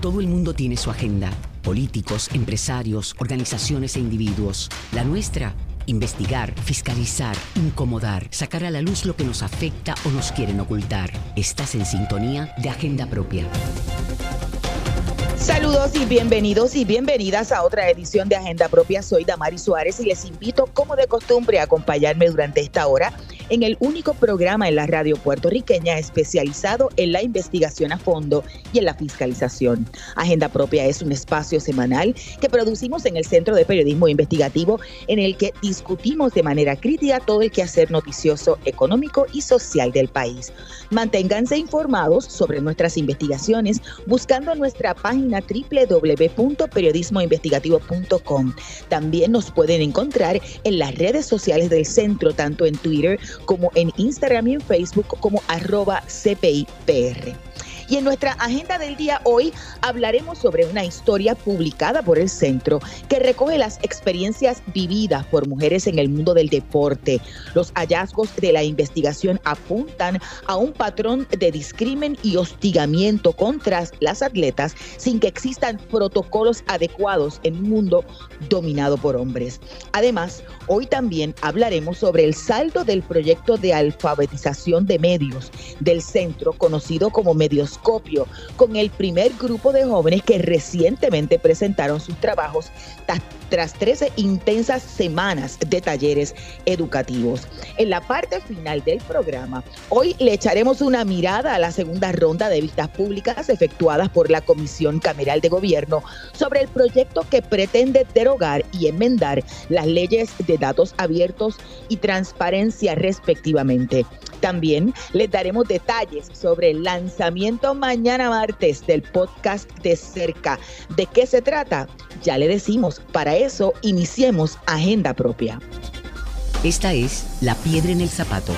Todo el mundo tiene su agenda. Políticos, empresarios, organizaciones e individuos. La nuestra, investigar, fiscalizar, incomodar, sacar a la luz lo que nos afecta o nos quieren ocultar. Estás en sintonía de Agenda Propia. Saludos y bienvenidos y bienvenidas a otra edición de Agenda Propia. Soy Damari Suárez y les invito, como de costumbre, a acompañarme durante esta hora en el único programa en la radio puertorriqueña especializado en la investigación a fondo y en la fiscalización. Agenda Propia es un espacio semanal que producimos en el Centro de Periodismo Investigativo en el que discutimos de manera crítica todo el quehacer noticioso, económico y social del país. Manténganse informados sobre nuestras investigaciones buscando nuestra página www.periodismoinvestigativo.com. También nos pueden encontrar en las redes sociales del centro, tanto en Twitter como en Instagram y en Facebook como arroba CPIPR. Y en nuestra agenda del día hoy hablaremos sobre una historia publicada por el centro que recoge las experiencias vividas por mujeres en el mundo del deporte. Los hallazgos de la investigación apuntan a un patrón de discrimen y hostigamiento contra las atletas sin que existan protocolos adecuados en un mundo dominado por hombres. Además, hoy también hablaremos sobre el saldo del proyecto de alfabetización de medios del centro conocido como Medios con el primer grupo de jóvenes que recientemente presentaron sus trabajos tras 13 intensas semanas de talleres educativos. En la parte final del programa, hoy le echaremos una mirada a la segunda ronda de vistas públicas efectuadas por la Comisión Cameral de Gobierno sobre el proyecto que pretende derogar y enmendar las leyes de datos abiertos y transparencia respectivamente. También les daremos detalles sobre el lanzamiento mañana martes del podcast de cerca. ¿De qué se trata? Ya le decimos, para eso iniciemos Agenda Propia. Esta es La Piedra en el Zapato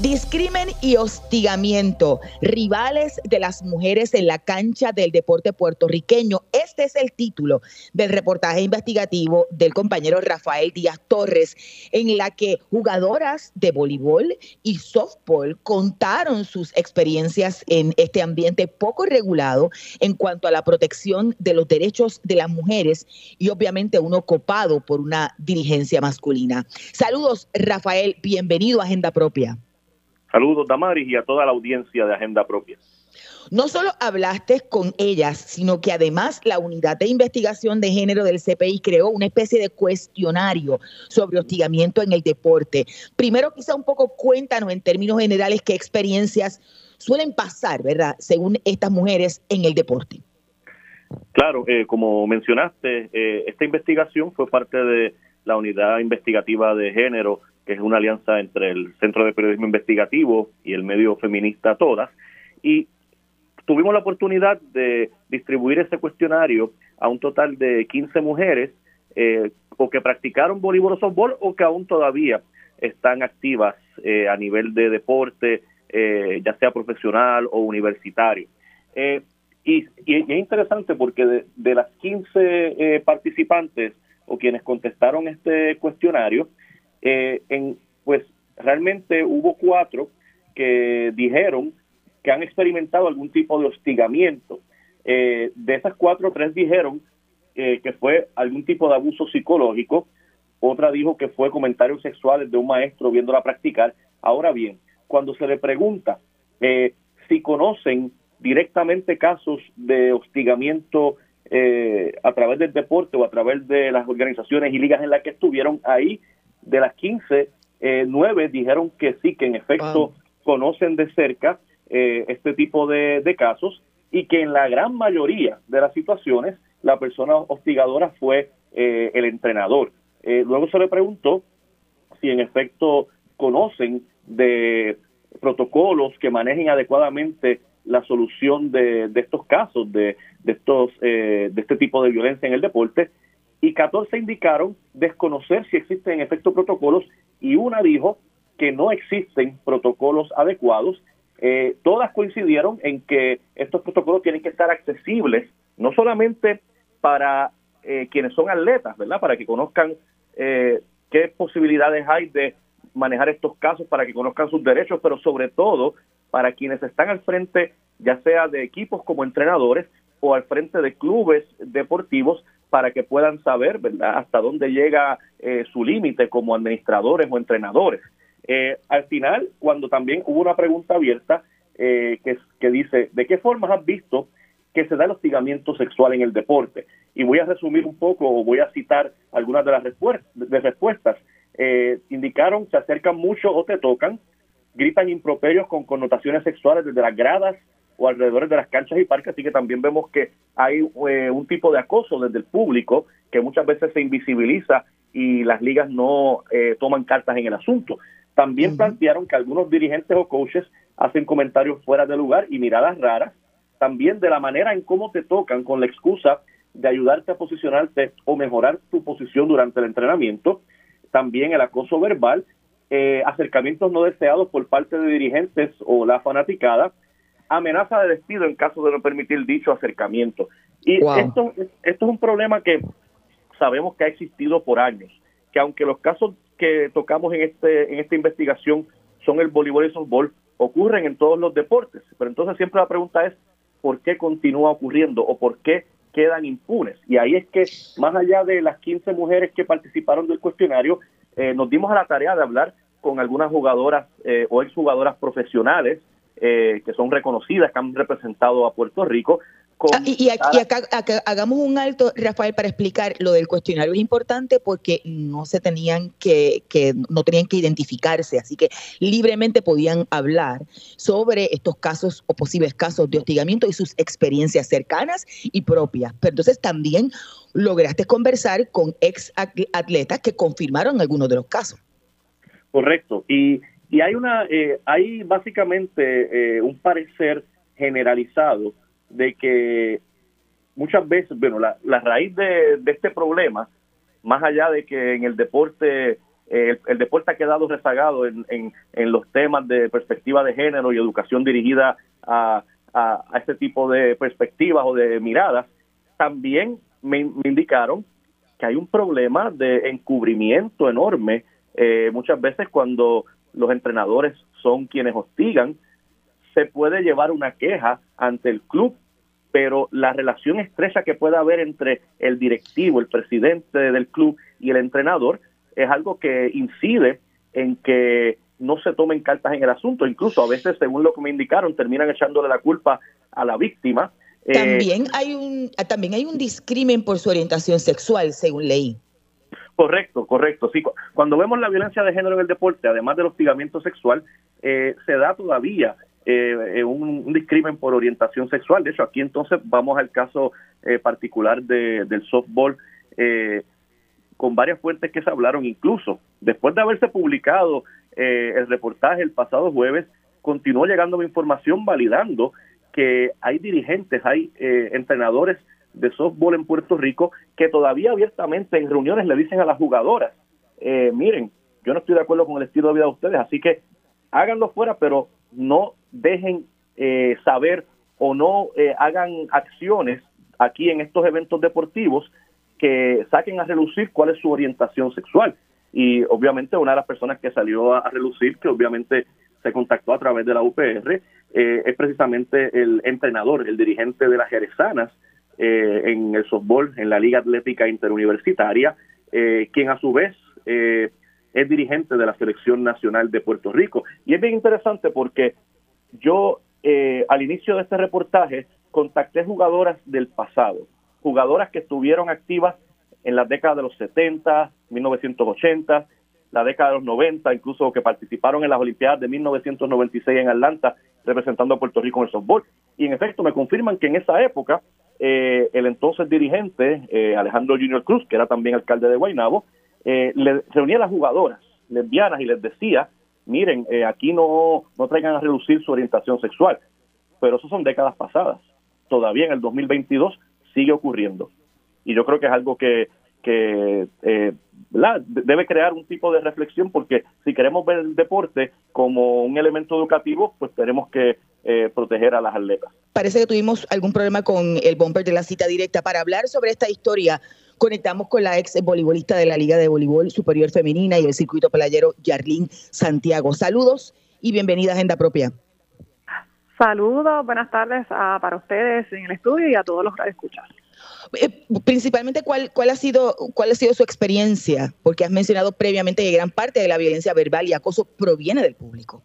Discrimen y hostigamiento, rivales de las mujeres en la cancha del deporte puertorriqueño. Este es el título del reportaje investigativo del compañero Rafael Díaz Torres, en la que jugadoras de voleibol y softball contaron sus experiencias en este ambiente poco regulado en cuanto a la protección de los derechos de las mujeres y obviamente uno copado por una dirigencia masculina. Saludos, Rafael, bienvenido a Agenda Propia. Saludos, Damaris, y a toda la audiencia de Agenda Propia. No solo hablaste con ellas, sino que además la unidad de investigación de género del CPI creó una especie de cuestionario sobre hostigamiento en el deporte. Primero, quizá un poco cuéntanos en términos generales qué experiencias suelen pasar, ¿verdad?, según estas mujeres en el deporte. Claro, eh, como mencionaste, eh, esta investigación fue parte de la unidad investigativa de género que es una alianza entre el Centro de Periodismo Investigativo y el medio feminista Todas, y tuvimos la oportunidad de distribuir ese cuestionario a un total de 15 mujeres eh, o que practicaron voleibol o softball o que aún todavía están activas eh, a nivel de deporte, eh, ya sea profesional o universitario. Y, y, es interesante porque de, de las 15 participantes o quienes contestaron este cuestionario, eh, en, pues realmente hubo cuatro que dijeron que han experimentado algún tipo de hostigamiento. Eh, de esas cuatro, tres dijeron eh, que fue algún tipo de abuso psicológico, otra dijo que fue comentarios sexuales de un maestro viéndola practicar. Ahora bien, cuando se le pregunta si conocen directamente casos de hostigamiento a través del deporte o a través de las organizaciones y ligas en las que estuvieron ahí, de las 15, eh, 9 dijeron que sí, que en efecto conocen de cerca eh, este tipo de, casos y que en la gran mayoría de las situaciones la persona hostigadora fue eh, el entrenador. Eh, luego se le preguntó si en efecto conocen de protocolos que manejen adecuadamente la solución de, de estos casos, de, de estos, de este tipo de violencia en el deporte, y 14 indicaron desconocer si existen en efecto protocolos y una dijo que no existen protocolos adecuados. Eh, todas coincidieron en que estos protocolos tienen que estar accesibles, no solamente para eh, quienes son atletas, ¿verdad? Para que conozcan eh, qué posibilidades hay de manejar estos casos, para que conozcan sus derechos, pero sobre todo para quienes están al frente, ya sea de equipos como entrenadores o al frente de clubes deportivos, para que puedan saber ¿verdad? hasta dónde llega eh, su límite como administradores o entrenadores. Eh, al final, cuando también hubo una pregunta abierta eh, que, dice, ¿de qué formas has visto que se da el hostigamiento sexual en el deporte? Y voy a resumir un poco, o voy a citar algunas de las respuestas. De respuestas. indicaron, se acercan mucho o te tocan, gritan improperios con connotaciones sexuales desde las gradas o alrededor de las canchas y parques, así que también vemos que hay eh, un tipo de acoso desde el público que muchas veces se invisibiliza y las ligas no eh, toman cartas en el asunto. También plantearon que algunos dirigentes o coaches hacen comentarios fuera de lugar y miradas raras, también de la manera en cómo te tocan con la excusa de ayudarte a posicionarte o mejorar tu posición durante el entrenamiento, también el acoso verbal, eh, acercamientos no deseados por parte de dirigentes o la fanaticada, amenaza de despido en caso de no permitir dicho acercamiento. Y esto, esto es un problema que sabemos que ha existido por años, que aunque los casos que tocamos en, este, en esta investigación son el voleibol y el softball, ocurren en todos los deportes. Pero entonces siempre la pregunta es, ¿por qué continúa ocurriendo o por qué quedan impunes? Y ahí es que, más allá de las 15 mujeres que participaron del cuestionario, eh, nos dimos a la tarea de hablar con algunas jugadoras eh, o exjugadoras profesionales eh, que son reconocidas, que han representado a Puerto Rico. Ah, y, aquí, acá, hagamos un alto, Rafael, para explicar lo del cuestionario es importante porque no se tenían que, que no tenían que identificarse, así que libremente podían hablar sobre estos casos o posibles casos de hostigamiento y sus experiencias cercanas y propias. Pero entonces también lograste conversar con ex atletas que confirmaron algunos de los casos. Correcto. Y y hay una, eh, hay básicamente eh, un parecer generalizado de que muchas veces, bueno, la, la raíz de, este problema, más allá de que en el deporte, eh, el, deporte ha quedado rezagado en, en, los temas de perspectiva de género y educación dirigida a, a, este tipo de perspectivas o de miradas, también me, me indicaron que hay un problema de encubrimiento enorme muchas veces cuando los entrenadores son quienes hostigan, se puede llevar una queja ante el club, pero la relación estrecha que pueda haber entre el directivo, el presidente del club y el entrenador es algo que incide en que no se tomen cartas en el asunto. Incluso a veces, según lo que me indicaron, terminan echándole la culpa a la víctima. Eh, también hay un también hay un discrimen por su orientación sexual, según leí. Correcto, correcto. Sí, cuando vemos la violencia de género en el deporte, además del hostigamiento sexual, eh, se da todavía eh, eh, un, discrimen por orientación sexual. De hecho, aquí entonces vamos al caso particular del softball, con varias fuentes que se hablaron, incluso después de haberse publicado el reportaje el pasado jueves, continuó llegando información validando que hay dirigentes, hay entrenadores de softball en Puerto Rico que todavía abiertamente en reuniones le dicen a las jugadoras, eh, miren, yo no estoy de acuerdo con el estilo de vida de ustedes, así que háganlo fuera, pero no dejen eh, saber o no eh, hagan acciones aquí en estos eventos deportivos que saquen a relucir cuál es su orientación sexual. Y obviamente una de las personas que salió a, relucir, que obviamente se contactó a través de la UPR, es precisamente el entrenador, el dirigente de las Jerezanas, eh, en el softball, en la Liga Atlética Interuniversitaria, eh, quien a su vez eh, es dirigente de la Selección Nacional de Puerto Rico. Y es bien interesante porque yo al inicio de este reportaje contacté jugadoras del pasado, jugadoras que estuvieron activas en las décadas de los 70, 1980, la década de los 90, incluso que participaron en las Olimpiadas de 1996 en Atlanta, representando a Puerto Rico en el softball. Y en efecto me confirman que en esa época eh, el entonces dirigente eh, Alejandro Junior Cruz, que era también alcalde de Guaynabo, eh, le reunía a las jugadoras lesbianas y les decía, miren, aquí no, no traigan a reducir su orientación sexual, pero eso son décadas pasadas. Todavía en el 2022 sigue ocurriendo. Y yo creo que es algo que, que debe crear un tipo de reflexión porque si queremos ver el deporte como un elemento educativo, pues tenemos que eh, proteger a las atletas. Parece que tuvimos algún problema con el bumper de la cita directa. Para hablar sobre esta historia, conectamos con la ex voleibolista de la Liga de Voleibol Superior Femenina y el circuito playero, Yarlín Santiago. Saludos y bienvenida a Agenda Propia. Saludos, buenas tardes para ustedes en el estudio y a todos los que escuchan. Eh, principalmente, ¿cuál, ¿cuál, ha sido, ¿cuál ha sido su experiencia? Porque has mencionado previamente que gran parte de la violencia verbal y acoso proviene del público.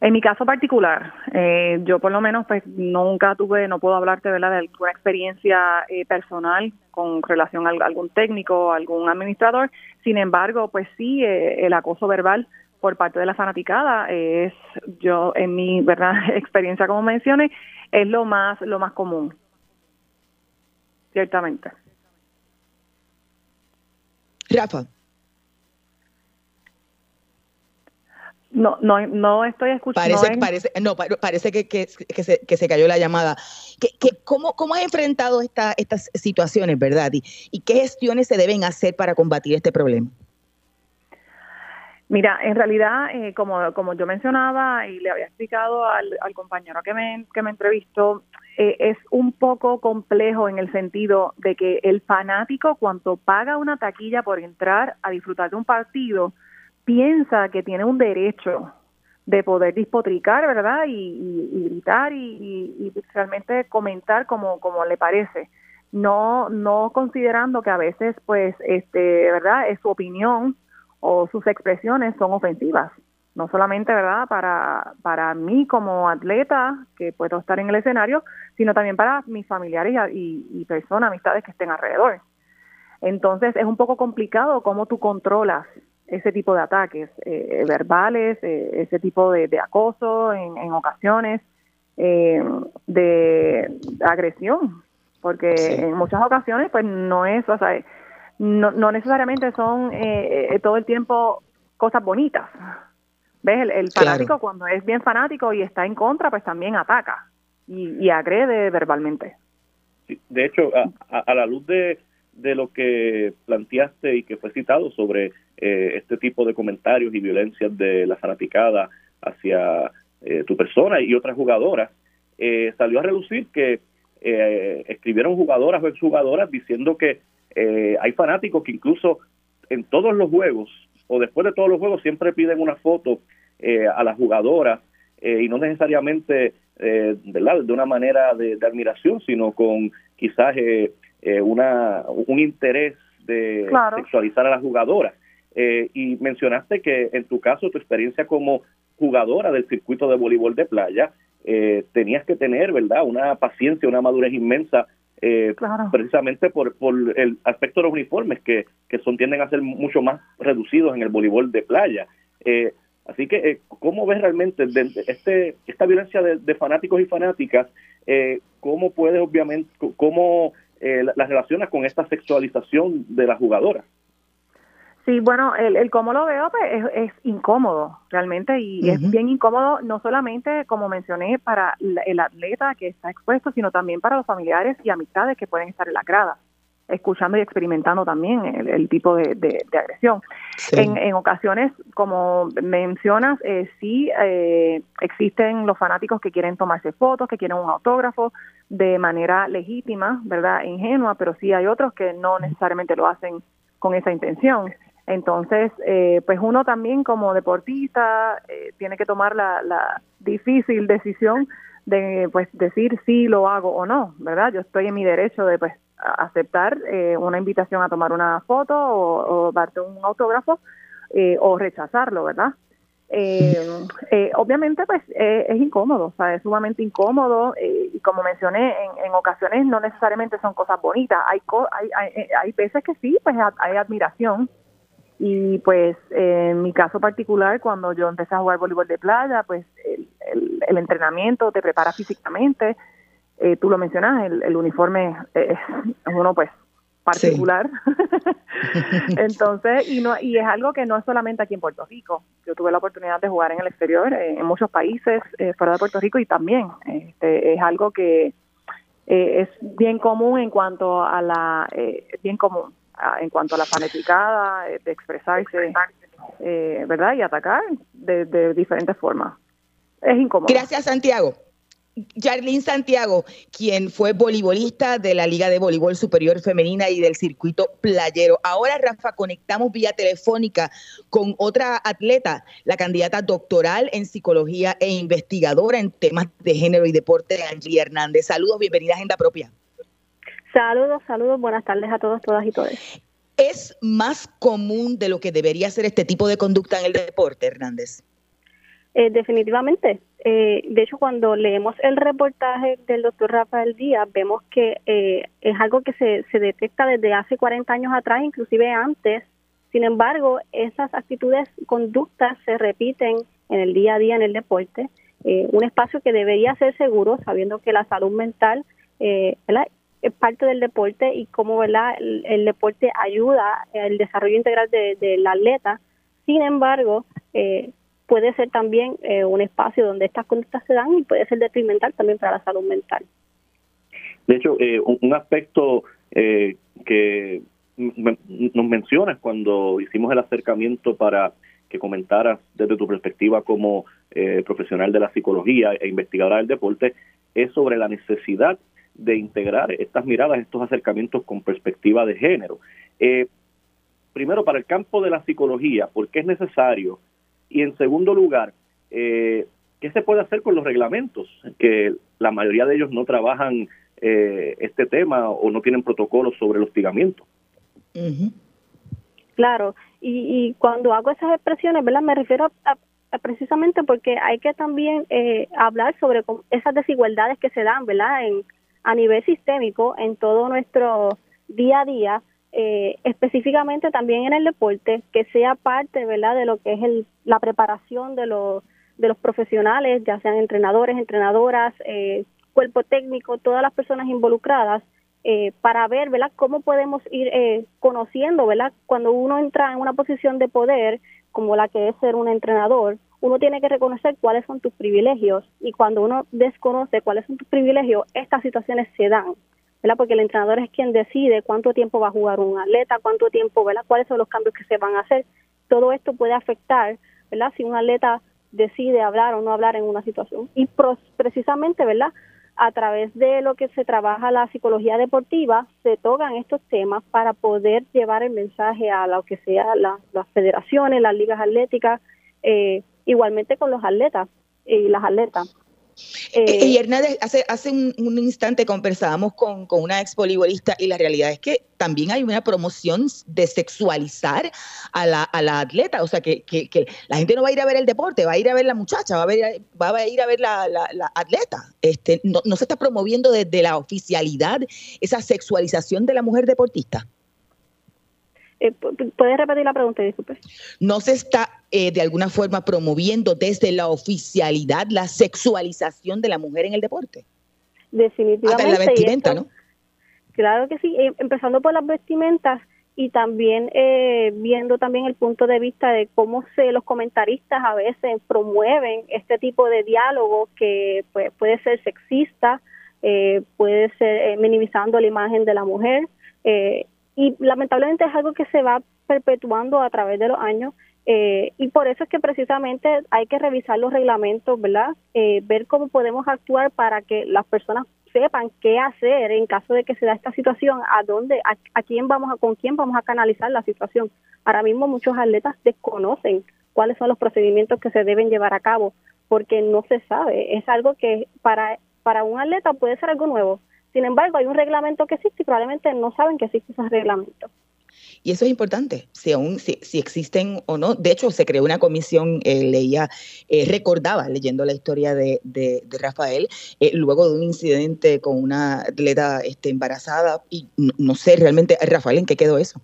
En mi caso particular, eh, yo por lo menos pues nunca tuve, no puedo hablarte ¿verdad? de alguna experiencia eh, personal con relación a algún técnico, algún administrador. Sin embargo, pues sí, el acoso verbal por parte de la fanaticada es yo en mi verdad experiencia como mencioné es lo más lo más común ciertamente. Rafa. No no no estoy escuchando parece parece no parece que, que, se, que se cayó la llamada. Que, que cómo cómo has enfrentado esta, estas situaciones verdad y, y qué gestiones se deben hacer para combatir este problema Mira, en realidad, eh, como, como yo mencionaba y le había explicado al, compañero que me, que me entrevistó, eh, es un poco complejo en el sentido de que el fanático, cuando paga una taquilla por entrar a disfrutar de un partido, piensa que tiene un derecho de poder dispotricar, ¿verdad? Y, gritar y, y, realmente comentar como, como le parece. No, no considerando que a veces, pues, este, ¿verdad? Es su opinión o sus expresiones son ofensivas. No solamente, ¿verdad?, para, para mí como atleta, que puedo estar en el escenario, sino también para mis familiares y, personas, amistades que estén alrededor. Entonces, es un poco complicado cómo tú controlas ese tipo de ataques eh, verbales, eh, ese tipo de, acoso en, ocasiones, eh, de agresión, porque en muchas ocasiones, pues no es, o sea, no, no necesariamente son eh, eh, todo el tiempo cosas bonitas. ¿Ves? El, fanático cuando es bien fanático y está en contra, pues también ataca y, agrede verbalmente. de hecho, a, la luz de, de lo que planteaste y que fue citado sobre eh, este tipo de comentarios y violencias de la fanaticada hacia tu persona y otras jugadoras, salió a relucir que escribieron jugadoras o exjugadoras diciendo que eh, hay fanáticos que incluso en todos los juegos o después de todos los juegos siempre piden una foto eh, a las jugadoras eh, y no necesariamente ¿verdad? de una manera de, admiración, sino con quizás una, un interés de sexualizar a las jugadoras. y mencionaste que en tu caso, tu experiencia como jugadora del circuito de voleibol de playa, tenías que tener, ¿verdad?, una paciencia, una madurez inmensa eh, precisamente por, por el aspecto de los uniformes que, que son tienden a ser mucho más reducidos en el voleibol de playa. Eh, así que, eh, ¿cómo ves realmente este, esta violencia de, fanáticos y fanáticas? Eh, ¿Cómo puedes, obviamente, cómo las relacionas con esta sexualización de las jugadoras? Sí, bueno, el, el cómo lo veo pues, es, incómodo realmente y es bien incómodo no solamente, como mencioné, para el atleta que está expuesto, sino también para los familiares y amistades que pueden estar en la grada, escuchando y experimentando también el, tipo de, agresión. En, en, ocasiones, como mencionas, eh, sí eh, existen los fanáticos que quieren tomarse fotos, que quieren un autógrafo de manera legítima, ¿verdad? Ingenua, pero sí hay otros que no necesariamente lo hacen con esa intención. Entonces, eh, pues uno también como deportista eh, tiene que tomar la, difícil decisión de pues decir si lo hago o no, ¿verdad? Yo estoy en mi derecho de pues aceptar eh, una invitación a tomar una foto o, darte un autógrafo o rechazarlo, ¿verdad? obviamente pues es incómodo, o sea, es sumamente incómodo y como mencioné, en, en, ocasiones no necesariamente son cosas bonitas, hay, hay, hay, hay veces que sí, pues hay admiración y pues en mi caso particular, cuando yo empecé a jugar voleibol de playa, pues el, el, entrenamiento te prepara físicamente. Eh, tú lo mencionas, el, uniforme es, uno pues particular. Entonces, y no y es algo que no es solamente aquí en Puerto Rico. Yo tuve la oportunidad de jugar en el exterior, eh, en muchos países eh, fuera de Puerto Rico y también este, es algo que es bien común en cuanto a la, bien común en cuanto a la fanaticada, eh, de expresarse, eh, ¿verdad? Y atacar de, diferentes formas. Es incómodo. Gracias, Santiago. Jarlín Santiago, quien fue voleibolista de la Liga de Voleibol Superior Femenina y del circuito playero. Ahora, Rafa, conectamos vía telefónica con otra atleta, la candidata doctoral en psicología e investigadora en temas de género y deporte, Angie Hernández. Saludos, bienvenida a Agenda Propia. Saludos, saludos, buenas tardes a todos, todas y todos. ¿Es más común de lo que debería ser este tipo de conducta en el deporte, Hernández? Eh, definitivamente. Eh, de hecho, cuando leemos el reportaje del doctor Rafael Díaz, vemos que eh, es algo que se, se detecta desde hace 40 años atrás, inclusive antes. Sin embargo, esas actitudes, conductas se repiten en el día a día en el deporte. un espacio que debería ser seguro, sabiendo que la salud mental es parte del deporte y cómo ¿verdad? El, deporte ayuda al desarrollo integral del de atleta. Sin embargo, eh, puede ser también eh, un espacio donde estas conductas se dan y puede ser detrimental también para la salud mental. De hecho, eh, un, aspecto eh, que nos mencionas cuando hicimos el acercamiento para que comentaras desde tu perspectiva como profesional de la psicología e investigadora del deporte, es sobre la necesidad de integrar estas miradas, estos acercamientos con perspectiva de género. primero, para el campo de la psicología, ¿por qué es necesario y en segundo lugar, eh, ¿qué se puede hacer con los reglamentos? Que la mayoría de ellos no trabajan eh, este tema o no tienen protocolos sobre el hostigamiento. Claro, y, cuando hago esas expresiones, ¿verdad? Me refiero a, precisamente porque hay que también eh, hablar sobre esas desigualdades que se dan, ¿verdad? En, a nivel sistémico en todo nuestro día a día eh, específicamente también en el deporte, que sea parte ¿verdad? de lo que es el, la preparación de los, de los profesionales, ya sean entrenadores, entrenadoras, eh, cuerpo técnico, todas las personas involucradas, eh, para ver ¿verdad? cómo podemos ir eh, conociendo, ¿verdad? cuando uno entra en una posición de poder, como la que es ser un entrenador, uno tiene que reconocer cuáles son tus privilegios y cuando uno desconoce cuáles son tus privilegios, estas situaciones se dan. Porque el entrenador es quien decide cuánto tiempo va a jugar un atleta, cuánto tiempo, ¿verdad? Cuáles son los cambios que se van a hacer. Todo esto puede afectar, ¿verdad? Si un atleta decide hablar o no hablar en una situación. Y precisamente, ¿verdad? A través de lo que se trabaja la psicología deportiva, se tocan estos temas para poder llevar el mensaje a lo que sea las federaciones, las ligas atléticas, eh, igualmente con los atletas y las atletas. Eh, y Hernández, hace, hace un, instante conversábamos con, una ex voleibolista y la realidad es que también hay una promoción de sexualizar a la, a la atleta, o sea, que, que, la gente no va a ir a ver el deporte, va a ir a ver la muchacha, va a, ver, va a ir a ver la, la, atleta. Este, no, no se está promoviendo desde la oficialidad esa sexualización de la mujer deportista. Eh, ¿Puedes repetir la pregunta? Disculpe. ¿No se está eh, de alguna forma promoviendo desde la oficialidad la sexualización de la mujer en el deporte? Definitivamente. Hasta la vestimenta, ¿no? Claro que sí, eh, empezando por las vestimentas y también eh, viendo también el punto de vista de cómo se los comentaristas a veces promueven este tipo de diálogo que pues, puede ser sexista, puede ser minimizando la imagen de la mujer eh, y lamentablemente es algo que se va perpetuando a través de los años eh, y por eso es que precisamente hay que revisar los reglamentos, ¿verdad? Eh, ver cómo podemos actuar para que las personas sepan qué hacer en caso de que se da esta situación, a dónde, a, quién vamos a, con quién vamos a canalizar la situación. Ahora mismo muchos atletas desconocen cuáles son los procedimientos que se deben llevar a cabo porque no se sabe. Es algo que para, para un atleta puede ser algo nuevo, sin embargo, hay un reglamento que existe y probablemente no saben que existe ese reglamento. Y eso es importante, si aún si, existen o no. De hecho, se creó una comisión, eh, leía, eh, recordaba leyendo la historia de, de, Rafael, eh, luego de un incidente con una atleta este, embarazada, y no, sé realmente, Rafael, ¿en qué quedó eso?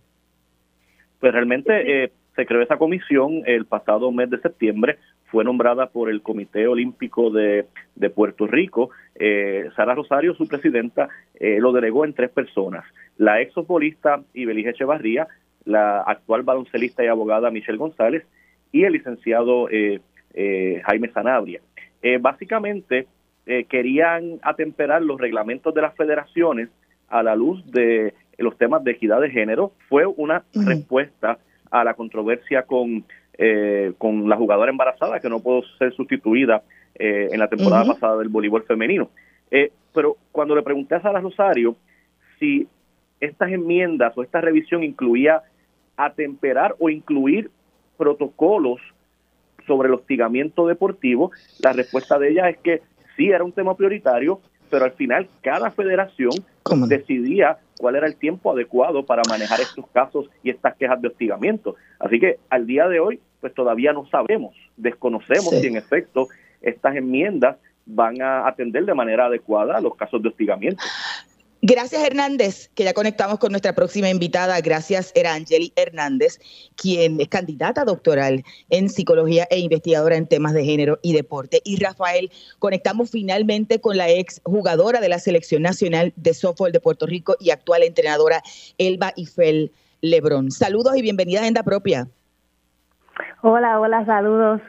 Pues realmente se creó esa comisión el pasado mes de septiembre fue nombrada por el Comité Olímpico de, Puerto Rico. Eh, Sara Rosario, su presidenta, eh, lo delegó en tres personas. La exfutbolista Ibelije Echevarría, la actual baloncelista y abogada Michelle González y el licenciado eh, Jaime Sanabria. básicamente querían atemperar los reglamentos de las federaciones a la luz de los temas de equidad de género. Fue una respuesta a la controversia con eh, con la jugadora embarazada que no pudo ser sustituida en la temporada pasada del voleibol femenino. pero cuando le pregunté a Sara Rosario si estas enmiendas o esta revisión incluía atemperar o incluir protocolos sobre el hostigamiento deportivo, la respuesta de ella es que sí era un tema prioritario, pero al final cada federación decidía cuál era el tiempo adecuado para manejar estos casos y estas quejas de hostigamiento. Así que al día de hoy, pues todavía no sabemos, desconocemos si en efecto estas enmiendas van a atender de manera adecuada los casos de hostigamiento. Gracias Hernández, que ya conectamos con nuestra próxima invitada. Gracias Erangeli Hernández, quien es candidata doctoral en psicología e investigadora en temas de género y deporte. Y Rafael, conectamos finalmente con la ex jugadora de la Selección Nacional de Softball de Puerto Rico y actual entrenadora Elba Ifel Lebrón. Saludos y bienvenida a Agenda Propia. Hola, hola, saludos.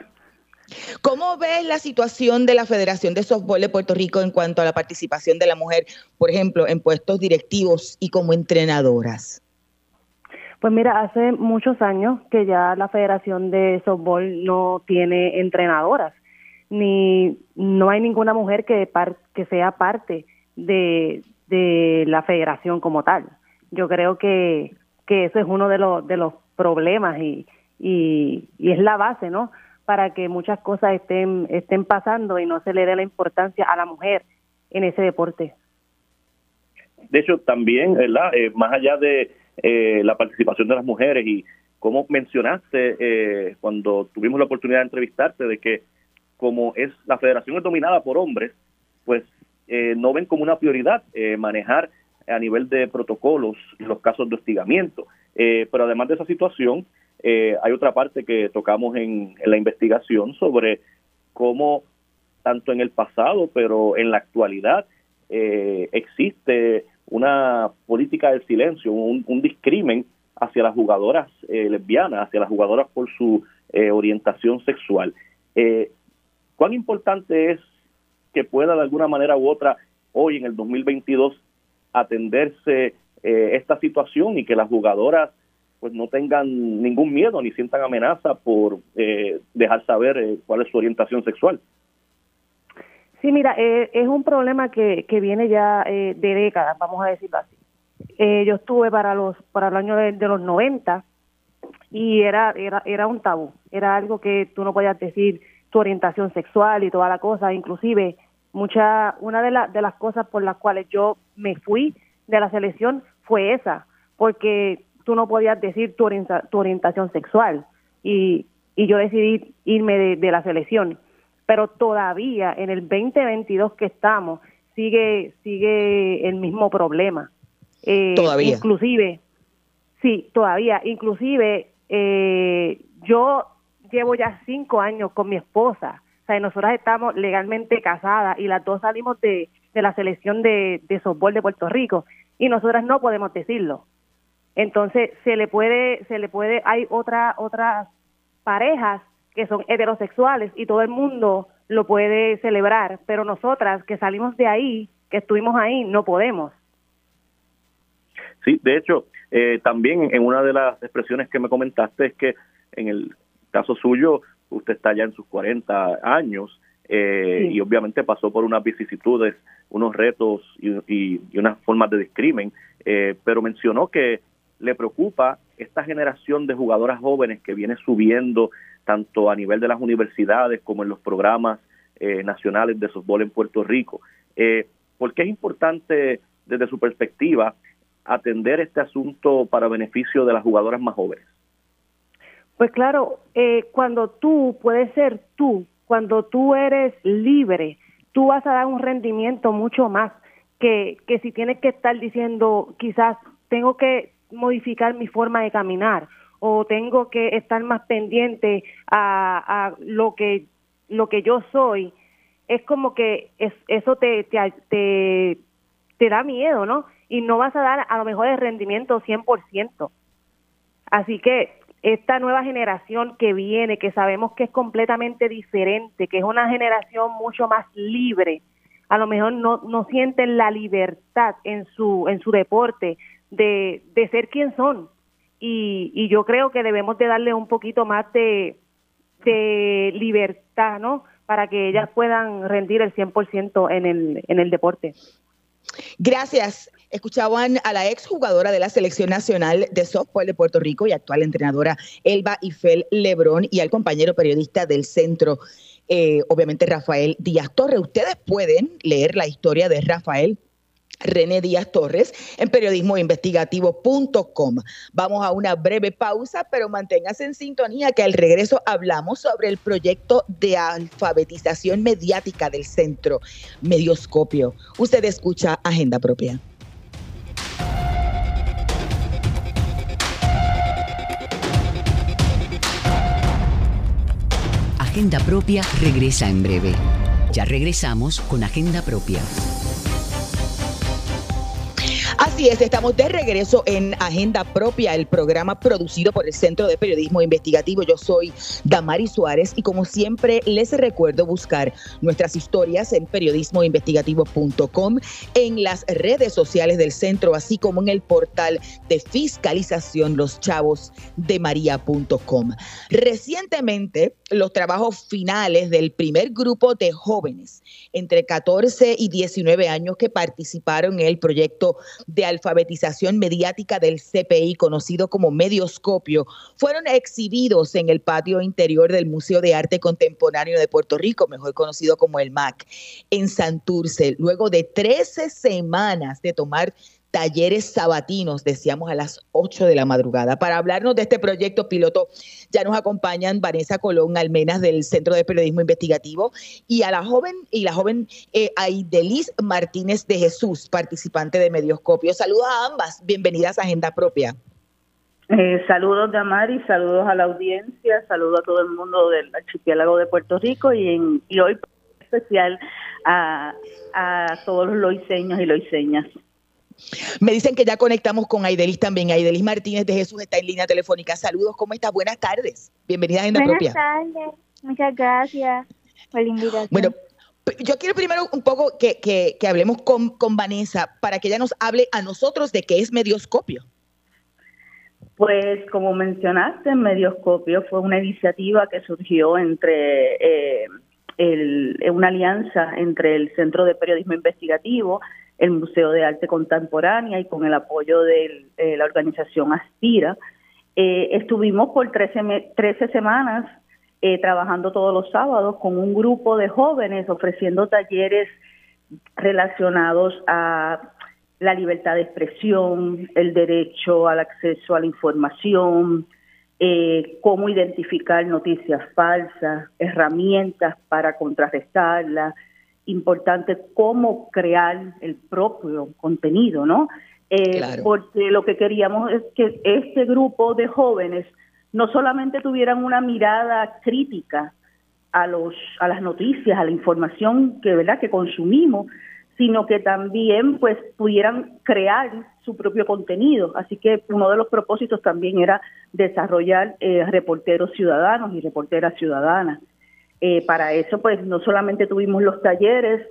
¿Cómo ves la situación de la Federación de Softball de Puerto Rico en cuanto a la participación de la mujer, por ejemplo, en puestos directivos y como entrenadoras? Pues mira, hace muchos años que ya la Federación de Softball no tiene entrenadoras, ni no hay ninguna mujer que, que sea parte de, la federación como tal. Yo creo que, eso es uno de los, problemas y es la base, ¿no? Para que muchas cosas estén, estén pasando y no se le dé la importancia a la mujer en ese deporte. De hecho, también, ¿verdad? Eh, más allá de eh, la participación de las mujeres y como mencionaste eh, cuando tuvimos la oportunidad de entrevistarte, de que como es la federación es dominada por hombres, pues no ven como una prioridad manejar a nivel de protocolos los casos de hostigamiento. pero además de esa situación, eh, hay otra parte que tocamos en, la investigación sobre cómo tanto en el pasado, pero en la actualidad eh, existe una política del silencio, un, discrimen hacia las jugadoras eh, lesbianas, hacia las jugadoras por su orientación sexual. ¿Cuán importante es que pueda de alguna manera u otra hoy en el 2022 atenderse esta situación y que las jugadoras pues no tengan ningún miedo ni sientan amenaza por eh, dejar saber eh, cuál es su orientación sexual. Sí, mira, eh, es un problema que, que viene ya de décadas, vamos a decirlo así. yo estuve para los para el año de, los 90 y era, era era un tabú, era algo que tú no podías decir tu orientación sexual y toda la cosa, inclusive mucha una de, las de las cosas por las cuales yo me fui de la selección fue esa, porque tú no podías decir tu, tu orientación sexual y, y yo decidí irme de, la selección. Pero todavía en el 2022 que estamos sigue sigue el mismo problema. Eh, todavía. Inclusive, sí, todavía. Inclusive eh, yo llevo ya cinco años con mi esposa. O sea, nosotras estamos legalmente casadas y las dos salimos de, de la selección de, de softball de Puerto Rico y nosotras no podemos decirlo. Entonces se le puede, se le puede, hay otra, otras parejas que son heterosexuales y todo el mundo lo puede celebrar, pero nosotras que salimos de ahí, que estuvimos ahí, no podemos. Sí, de hecho, eh, también en una de las expresiones que me comentaste es que en el caso suyo, usted está ya en sus 40 años eh, y obviamente pasó por unas vicisitudes, unos retos y, unas formas de discrimen, eh, pero mencionó que le preocupa esta generación de jugadoras jóvenes que viene subiendo tanto a nivel de las universidades como en los programas eh, nacionales de softball en Puerto Rico. Eh, ¿Por qué es importante desde su perspectiva atender este asunto para beneficio de las jugadoras más jóvenes? Pues claro, eh, cuando tú puedes ser tú, cuando tú eres libre, tú vas a dar un rendimiento mucho más que, que si tienes que estar diciendo quizás tengo que modificar mi forma de caminar o tengo que estar más pendiente a, lo que lo que yo soy es como que es, eso te, te, te, da miedo, ¿no? Y no vas a dar a lo mejor el rendimiento 100%. Así que esta nueva generación que viene, que sabemos que es completamente diferente, que es una generación mucho más libre, a lo mejor no, no sienten la libertad en su, en su deporte, de, ser quien son. Y, y yo creo que debemos de darle un poquito más de, de libertad, ¿no? para que ellas puedan rendir el 100% en el, en el deporte. Gracias. Escuchaban a la exjugadora de la Selección Nacional de Softball de Puerto Rico y actual entrenadora Elba Ifel Lebrón y al compañero periodista del centro, eh, obviamente Rafael Díaz Torre. Ustedes pueden leer la historia de Rafael René Díaz Torres en periodismoinvestigativo.com. Vamos a una breve pausa, pero manténgase en sintonía que al regreso hablamos sobre el proyecto de alfabetización mediática del centro Medioscopio. Usted escucha Agenda Propia. Agenda Propia regresa en breve. Ya regresamos con Agenda Propia. Así es, estamos de regreso en Agenda Propia, el programa producido por el Centro de Periodismo Investigativo. Yo soy Damari Suárez y como siempre les recuerdo buscar nuestras historias en periodismoinvestigativo.com, en las redes sociales del centro, así como en el portal de fiscalización Los Chavos de María.com. Recientemente, los trabajos finales del primer grupo de jóvenes entre 14 y 19 años que participaron en el proyecto de alfabetización mediática del CPI, conocido como Medioscopio, fueron exhibidos en el patio interior del Museo de Arte Contemporáneo de Puerto Rico, mejor conocido como el MAC, en Santurce, luego de 13 semanas de tomar talleres sabatinos, decíamos a las 8 de la madrugada. Para hablarnos de este proyecto piloto, ya nos acompañan Vanessa Colón Almenas del Centro de Periodismo Investigativo y a la joven y la joven eh, Aidelis Martínez de Jesús, participante de Medioscopio. Saludos a ambas, bienvenidas a Agenda Propia. Eh, saludos de Amari, saludos a la audiencia, saludos a todo el mundo del archipiélago de Puerto Rico y, en, y hoy especial a, a todos los loiseños y loiseñas. Me dicen que ya conectamos con Aidelis también. Aidelis Martínez de Jesús está en línea telefónica. Saludos, ¿cómo estás? Buenas tardes. Bienvenida a Agenda Buenas Propia. tardes. Muchas gracias por la invitación. Bueno, yo quiero primero un poco que, que, que hablemos con, con, Vanessa para que ella nos hable a nosotros de qué es Medioscopio. Pues como mencionaste, Medioscopio fue una iniciativa que surgió entre eh, el, una alianza entre el Centro de Periodismo Investigativo, el Museo de Arte Contemporánea y con el apoyo de eh, la organización Aspira. Eh, estuvimos por 13, 13 semanas eh, trabajando todos los sábados con un grupo de jóvenes ofreciendo talleres relacionados a la libertad de expresión, el derecho al acceso a la información, cómo identificar noticias falsas, herramientas para contrarrestarlas, importante cómo crear el propio contenido, ¿no? Eh, Claro. Porque lo que queríamos es que este grupo de jóvenes no solamente tuvieran una mirada crítica a los a las noticias, a la información que verdad que consumimos, sino que también pues pudieran crear su propio contenido. Así que uno de los propósitos también era desarrollar eh, reporteros ciudadanos y reporteras ciudadanas. Eh, para eso, pues no solamente tuvimos los talleres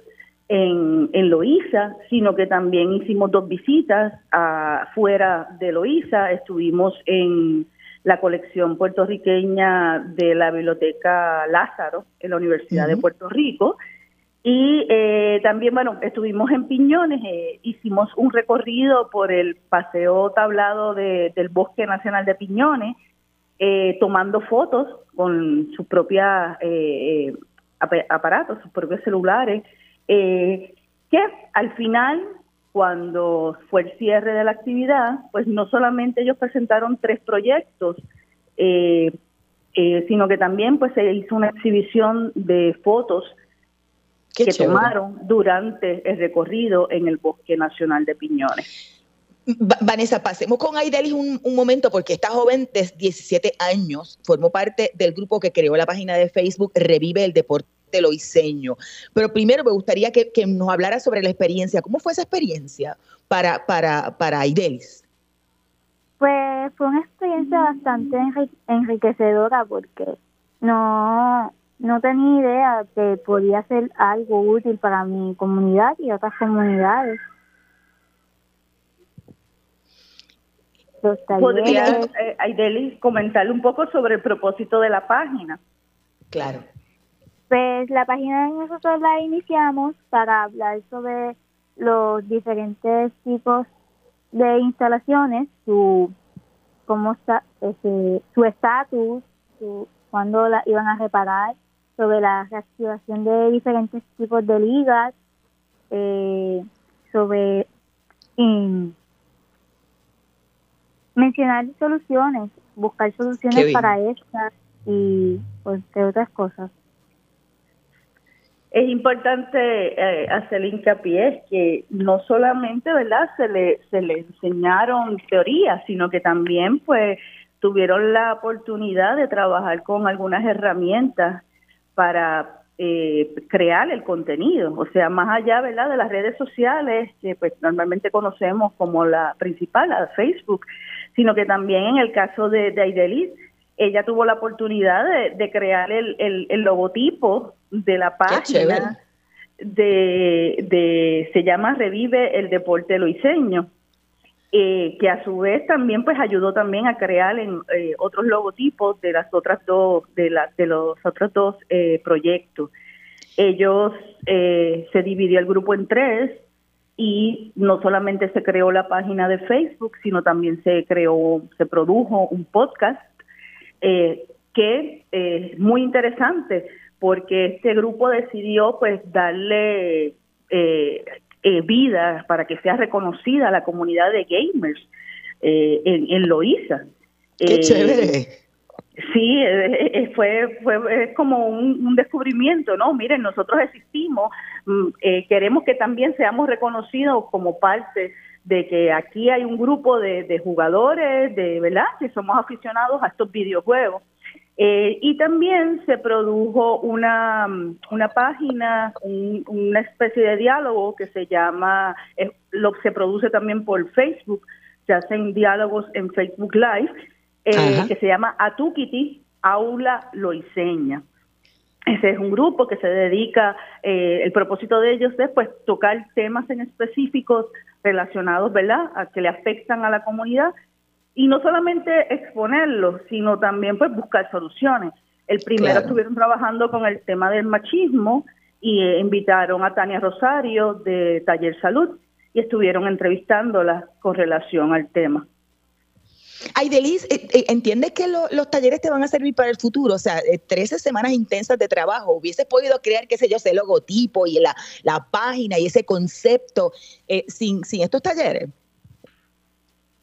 en, en Loíza, sino que también hicimos dos visitas a, fuera de Loíza. Estuvimos en la colección puertorriqueña de la Biblioteca Lázaro en la Universidad de. Puerto Rico. Y eh, también, bueno, estuvimos en Piñones, eh, hicimos un recorrido por el paseo tablado de- del Bosque Nacional de Piñones, eh, tomando fotos con sus propios eh, ap- aparatos, sus propios celulares, eh, que al final, cuando fue el cierre de la actividad, pues no solamente ellos presentaron tres proyectos, eh, eh, sino que también pues se hizo una exhibición de fotos Qué que chévere. tomaron durante el recorrido en el Bosque Nacional de Piñones. Va- Vanessa, pasemos con Aidelis un, momento, porque esta joven de 17 años formó parte del grupo que creó la página de Facebook Revive el Deporte Loiseño. Pero primero me gustaría que, nos hablara sobre la experiencia. ¿Cómo fue esa experiencia para, para, para Aidelis? Pues fue una experiencia bastante enri- enriquecedora porque no, no tenía idea que podía ser algo útil para mi comunidad y otras comunidades. Los ¿Podría, talleres, eh, Aidelis, comentarle un poco sobre el propósito de la página? Claro. Pues la página nosotros la iniciamos para hablar sobre los diferentes tipos de instalaciones, su cómo está ese, su estatus, su, cuándo la iban a reparar, sobre la reactivación de diferentes tipos de ligas, eh, sobre mencionar soluciones, buscar soluciones para esta y pues, otras cosas. Es importante eh, hacer hincapié que no solamente, ¿verdad? Se le se le enseñaron teorías, sino que también pues tuvieron la oportunidad de trabajar con algunas herramientas para eh, crear el contenido, o sea, más allá, ¿verdad? De las redes sociales que pues normalmente conocemos como la principal, la de Facebook, sino que también en el caso de, de Aidelis, ella tuvo la oportunidad de, crear el, el, logotipo de la página de, de, se llama Revive el Deporte Loiseño, eh, que a su vez también pues ayudó también a crear en, eh, otros logotipos de las otras dos, de, la, de los otros dos eh, proyectos. Ellos se dividió el grupo en tres, y no solamente se creó la página de Facebook, sino también se creó, se produjo un podcast eh, que es muy interesante porque este grupo decidió pues darle eh, eh, vida para que sea reconocida la comunidad de gamers en, en Loíza. ¡Qué chévere! Sí, eh, eh, fue, fue como un, descubrimiento, ¿no? Miren, nosotros existimos, mm, eh, queremos que también seamos reconocidos como parte de que aquí hay un grupo de, jugadores, de verdad, que somos aficionados a estos videojuegos. y también se produjo una, una página, una especie de diálogo que se llama, lo se produce también por Facebook, se hacen diálogos en Facebook Live eh, que se llama Atukiti Aula Loiseña. Ese es un grupo que se dedica, eh, el propósito de ellos es pues tocar temas en específicos relacionados, ¿verdad?, a que le afectan a la comunidad y no solamente exponerlos, sino también pues buscar soluciones. El primero estuvieron trabajando con el tema del machismo y eh, invitaron a Tania Rosario de Taller Salud y estuvieron entrevistándola con relación al tema. Ay, Delis, eh, eh, ¿entiendes que los talleres te van a servir para el futuro? O sea, 13 eh, semanas intensas de trabajo. ¿Hubieses podido crear, qué sé yo, ese logotipo y la, la página y ese concepto sin, sin estos talleres?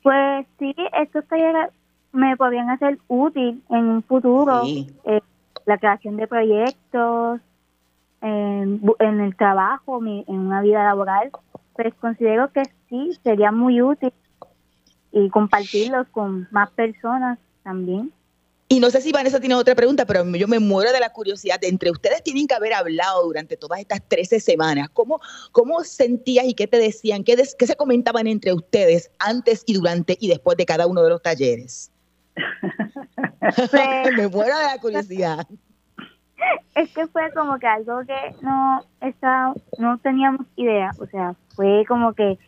Pues sí, estos talleres me podrían hacer útil en un futuro. la creación de proyectos, en, en el trabajo, en una vida laboral. Pues considero que sí, sería muy útil y compartirlos con más personas también. Y no sé si Vanessa tiene otra pregunta, pero yo me muero de la curiosidad. Entre ustedes tienen que haber hablado durante todas estas 13 semanas. ¿Cómo, cómo sentías y qué te decían? ¿Qué, qué se comentaban entre ustedes antes y durante y después de cada uno de los talleres? me muero de la curiosidad. Es que fue como que algo que no, está, no teníamos idea. O sea, fue como que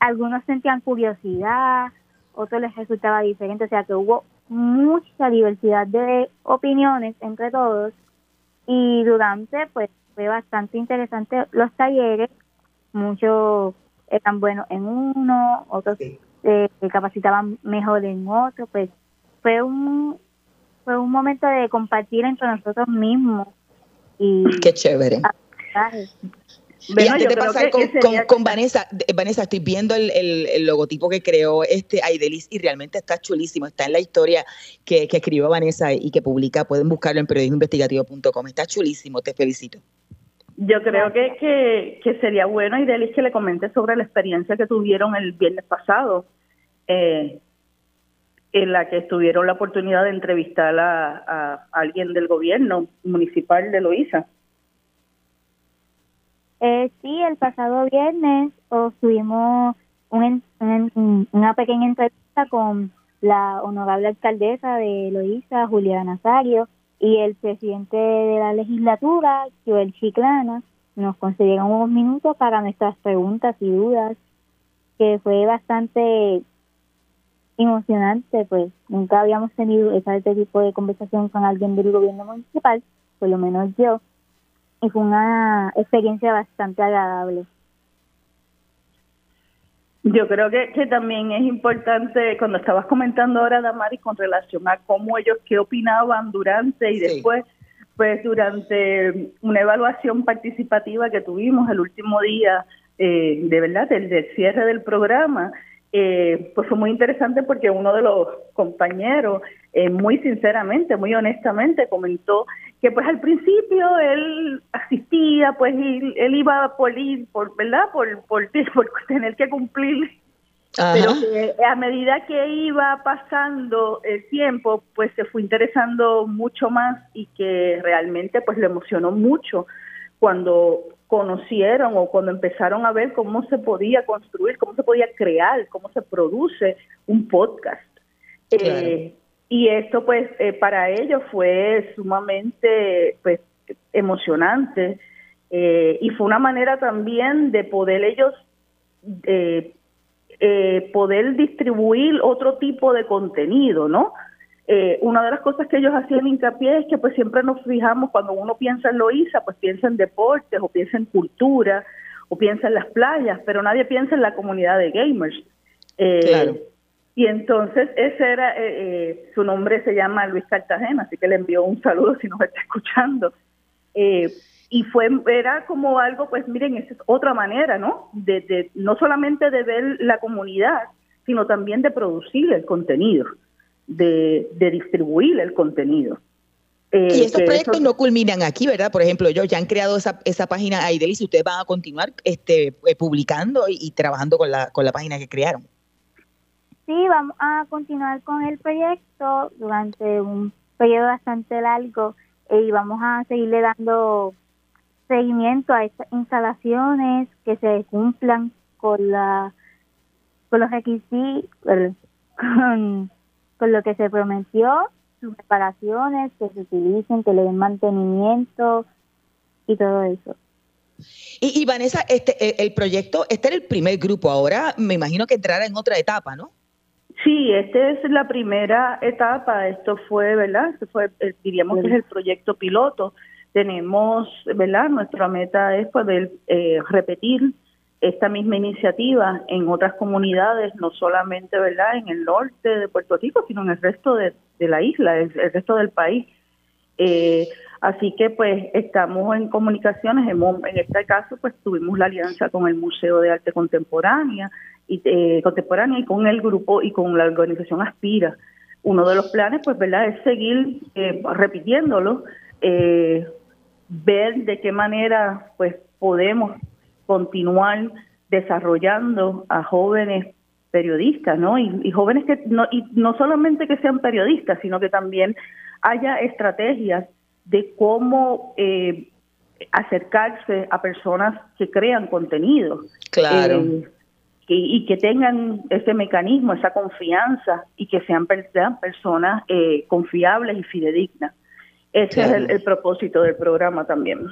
algunos sentían curiosidad, otros les resultaba diferente, o sea que hubo mucha diversidad de opiniones entre todos. Y durante pues fue bastante interesante los talleres, muchos eran buenos en uno, otros se capacitaban mejor en otro, pues fue un fue un momento de compartir entre nosotros mismos. Y qué chévere y antes de pasar con, Vanessa, Vanessa, estoy viendo el, logotipo que creó este Aidelis y realmente está chulísimo. Está en la historia que, escribió Vanessa y que publica. Pueden buscarlo en periodismoinvestigativo.com. Está chulísimo, te felicito. Yo creo que, que, sería bueno, Aidelis, que le comente sobre la experiencia que tuvieron el viernes pasado, eh, en la que tuvieron la oportunidad de entrevistar a, a alguien del gobierno municipal de Loíza. Eh, sí, el pasado viernes tuvimos una pequeña entrevista con la honorable alcaldesa de Loíza, Juliana Nazario, y el presidente de la legislatura, Joel Chiclana. Nos concedieron unos minutos para nuestras preguntas y dudas, que fue bastante emocionante, pues nunca habíamos tenido ese tipo de conversación con alguien del gobierno municipal, por lo menos yo, y fue una experiencia bastante agradable. Yo creo que, que también es importante, cuando estabas comentando ahora, Damari, con relación a cómo ellos, qué opinaban durante y después, pues durante una evaluación participativa que tuvimos el último día, eh, de verdad, del, del cierre del programa, eh, pues fue muy interesante porque uno de los compañeros, eh, muy sinceramente, muy honestamente, comentó que pues al principio él asistía, pues él, él iba por ir, por, ¿verdad? Por, por, por tener que cumplir, pero que a medida que iba pasando el tiempo, pues se fue interesando mucho más y que realmente pues le emocionó mucho cuando conocieron o cuando empezaron a ver cómo se podía construir, cómo se podía crear, cómo se produce un podcast. Eh, y esto pues eh, para ellos fue sumamente pues emocionante eh, y fue una manera también de poder ellos poder distribuir otro tipo de contenido, ¿no? Eh, una de las cosas que ellos hacían hincapié es que pues siempre nos fijamos cuando uno piensa en Loíza, pues piensa en deportes o piensa en cultura o piensa en las playas, pero nadie piensa en la comunidad de gamers. Eh, claro. Y entonces ese era, eh, su nombre se llama Luis Cartagena, así que le envió un saludo si nos está escuchando. y fue, era como algo, pues miren, esa es otra manera, ¿no? De, de, no solamente de ver la comunidad, sino también de producir el contenido de, distribuir el contenido. Eh, y estos proyectos no culminan aquí, ¿verdad? Por ejemplo, ellos ya han creado esa, esa página Aidel y ustedes van a continuar este, eh, publicando y, trabajando con la, con la página que crearon. Sí, vamos a continuar con el proyecto durante un periodo bastante largo eh, y vamos a seguirle dando seguimiento a estas instalaciones que se cumplan con la con los requisitos con con lo que se prometió, sus reparaciones, que se utilicen, que le den mantenimiento y todo eso. Y, Vanessa, este, eh, el proyecto, este era el primer grupo, ahora me imagino que entrará en otra etapa, ¿no? Sí, esta es la primera etapa, esto fue, ¿verdad? Esto fue, eh, diríamos que es el proyecto piloto. Tenemos, ¿verdad? Nuestra meta es poder eh, repetir esta misma iniciativa en otras comunidades, no solamente verdad en el norte de Puerto Rico, sino en el resto de, la isla, el, resto del país. Eh, así que pues estamos en comunicaciones, en, en, este caso pues tuvimos la alianza con el Museo de Arte Contemporánea y eh, contemporánea y con el grupo y con la organización Aspira. Uno de los planes pues verdad es seguir eh, repitiéndolo, ver de qué manera pues podemos continuar desarrollando a jóvenes periodistas, ¿no? Y, jóvenes que no, y no solamente que sean periodistas, sino que también haya estrategias de cómo eh, acercarse a personas que crean contenido. Claro. Eh, y que tengan ese mecanismo, esa confianza y que sean, personas eh, confiables y fidedignas. Ese es el propósito del programa también.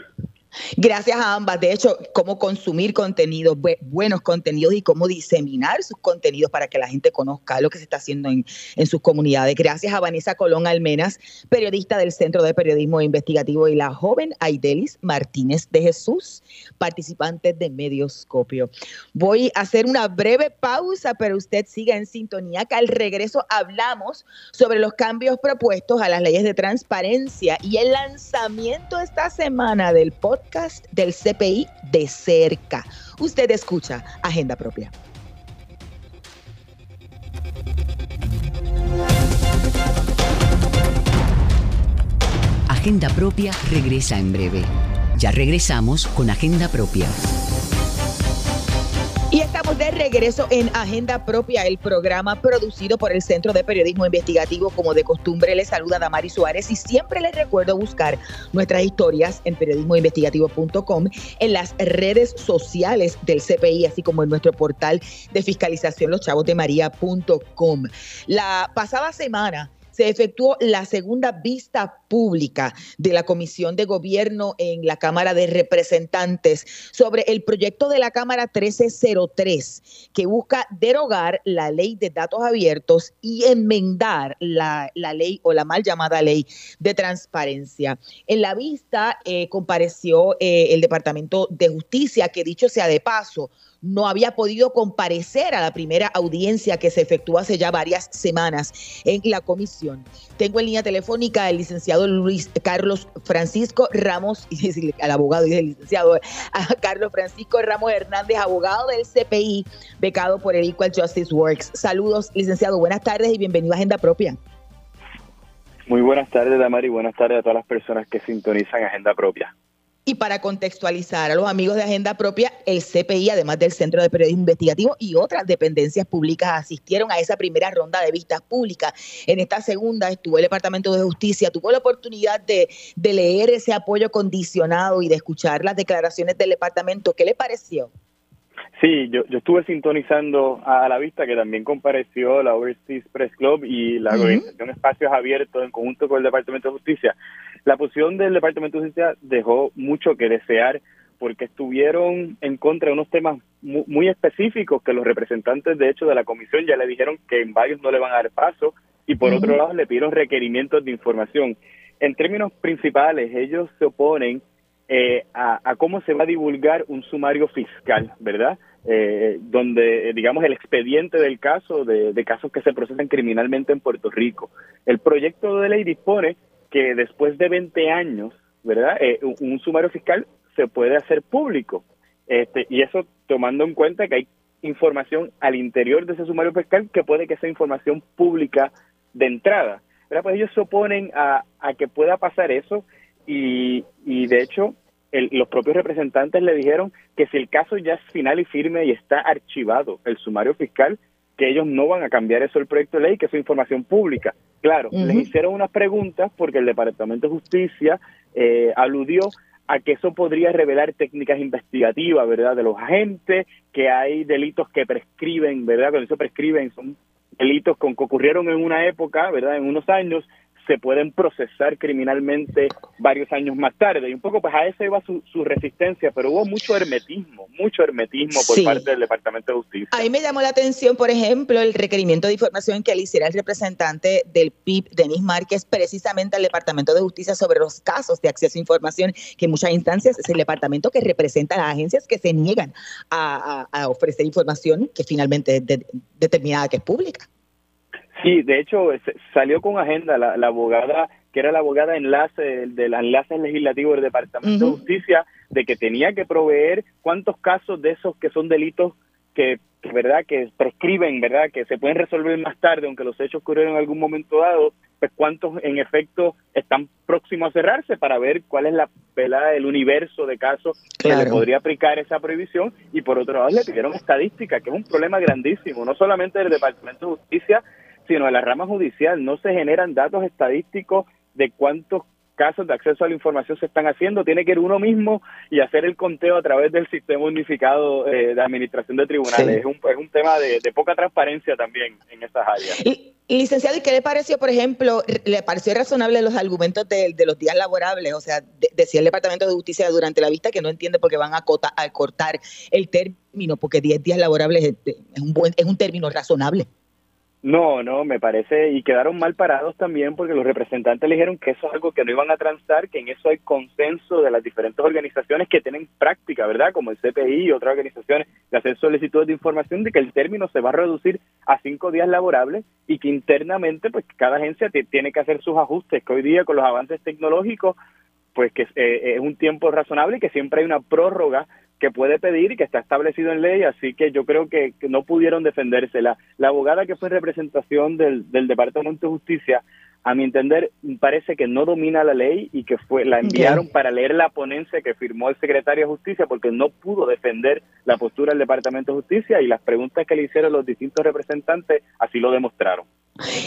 Gracias a ambas. De hecho, cómo consumir contenidos, buenos contenidos y cómo diseminar sus contenidos para que la gente conozca lo que se está haciendo en, sus comunidades. Gracias a Vanessa Colón Almenas, periodista del Centro de Periodismo Investigativo, y la joven Aidelis Martínez de Jesús, participantes de Medioscopio. Voy a hacer una breve pausa, pero usted siga en sintonía, al regreso hablamos sobre los cambios propuestos a las leyes de transparencia y el lanzamiento esta semana del podcast del CPI de cerca. Usted escucha Agenda Propia. Agenda Propia regresa en breve. Ya regresamos con Agenda Propia. Estamos de regreso en Agenda Propia, el programa producido por el Centro de Periodismo Investigativo. Como de costumbre, les saluda Damari Suárez y siempre les recuerdo buscar nuestras historias en periodismoinvestigativo.com, en las redes sociales del CPI, así como en nuestro portal de fiscalización, loschavosdemaria.com. La pasada semana se efectuó la segunda vista pública de la Comisión de Gobierno en la Cámara de Representantes sobre el proyecto de la Cámara 1303 que busca derogar la ley de datos abiertos y enmendar la, ley o la mal llamada ley de transparencia. En la vista eh, compareció eh, el Departamento de Justicia, que dicho sea de paso, no había podido comparecer a la primera audiencia que se efectuó hace ya varias semanas en la comisión. Tengo en línea telefónica al licenciado Luis Carlos Francisco Ramos, al abogado y el licenciado a Carlos Francisco Ramos Hernández, abogado del CPI, becado por el Equal Justice Works. Saludos, licenciado, buenas tardes y bienvenido a Agenda Propia. Muy buenas tardes, Damari, buenas tardes a todas las personas que sintonizan Agenda Propia. Y para contextualizar a los amigos de Agenda Propia, el CPI, además del Centro de Periodismo Investigativo y otras dependencias públicas, asistieron a esa primera ronda de vistas públicas. En esta segunda estuvo el Departamento de Justicia, tuvo la oportunidad de, leer ese apoyo condicionado y de escuchar las declaraciones del departamento. ¿Qué le pareció? Sí, yo, estuve sintonizando a la vista que también compareció la Overseas Press Club y la Organización Espacios Abiertos en conjunto con el Departamento de Justicia. La posición del Departamento de Justicia dejó mucho que desear porque estuvieron en contra de unos temas muy, específicos que los representantes, de hecho, de la comisión ya le dijeron que en varios no le van a dar paso y por otro lado le pidieron requerimientos de información. En términos principales, ellos se oponen eh, a, cómo se va a divulgar un sumario fiscal, ¿verdad? Eh, donde, digamos, el expediente del caso, de, de casos que se procesan criminalmente en Puerto Rico. El proyecto de ley dispone que después de 20 años, ¿verdad? Eh, un, sumario fiscal se puede hacer público. Este, y eso tomando en cuenta que hay información al interior de ese sumario fiscal que puede que sea información pública de entrada. ¿verdad? Pues ellos se oponen a, a que pueda pasar eso y, y de hecho los propios representantes le dijeron que si el caso ya es final y firme y está archivado el sumario fiscal, que ellos no van a cambiar eso el proyecto de ley, que es información pública. Claro, les hicieron unas preguntas porque el Departamento de Justicia eh, aludió a que eso podría revelar técnicas investigativas, ¿verdad?, de los agentes, que hay delitos que prescriben, ¿verdad?, cuando eso prescriben son delitos con, que ocurrieron en una época, ¿verdad?, en unos años, se pueden procesar criminalmente varios años más tarde. Y un poco pues a eso iba su, resistencia, pero hubo mucho hermetismo, mucho hermetismo por parte del Departamento de Justicia. A mí me llamó la atención, por ejemplo, el requerimiento de información que le hiciera el representante del PIB, Denis Márquez, precisamente al Departamento de Justicia sobre los casos de acceso a información, que en muchas instancias es el departamento que representa a las agencias que se niegan a, ofrecer información que finalmente es determinada que es pública. Sí, de hecho salió con agenda la, abogada que era la abogada enlace de los enlaces legislativos del Departamento de Justicia de que tenía que proveer cuántos casos de esos que son delitos que, verdad que prescriben, verdad que se pueden resolver más tarde aunque los hechos ocurrieron en algún momento dado, pues cuántos en efecto están próximos a cerrarse para ver cuál es la ¿verdad? el universo de casos que le podría aplicar esa prohibición. Y por otro lado le pidieron estadística, que es un problema grandísimo, no solamente del Departamento de Justicia, sino en la rama judicial. No se generan datos estadísticos de cuántos casos de acceso a la información se están haciendo. Tiene que ir uno mismo y hacer el conteo a través del sistema unificado eh, de administración de tribunales. Es, un, es un tema de, poca transparencia también en esas áreas. Y, licenciado, ¿y qué le pareció, por ejemplo, le pareció razonable los argumentos de, los días laborables? O sea, decía el Departamento de Justicia durante la vista que no entiende por qué van a, a cortar el término, porque 10 días laborables es, es un, buen, es un término razonable. No, no, me parece, y quedaron mal parados también porque los representantes le dijeron que eso es algo que no iban a transar, que en eso hay consenso de las diferentes organizaciones que tienen práctica, ¿verdad? Como el CPI y otras organizaciones de hacer solicitudes de información de que el término se va a reducir a cinco días laborables y que internamente pues cada agencia tiene que hacer sus ajustes, que hoy día con los avances tecnológicos pues que eh, es un tiempo razonable y que siempre hay una prórroga que puede pedir y que está establecido en ley, así que yo creo que, no pudieron defenderse. La, abogada que fue en representación del, del, Departamento de Justicia, a mi entender, parece que no domina la ley y que fue la enviaron para leer la ponencia que firmó el secretario de Justicia porque no pudo defender la postura del Departamento de Justicia y las preguntas que le hicieron los distintos representantes así lo demostraron.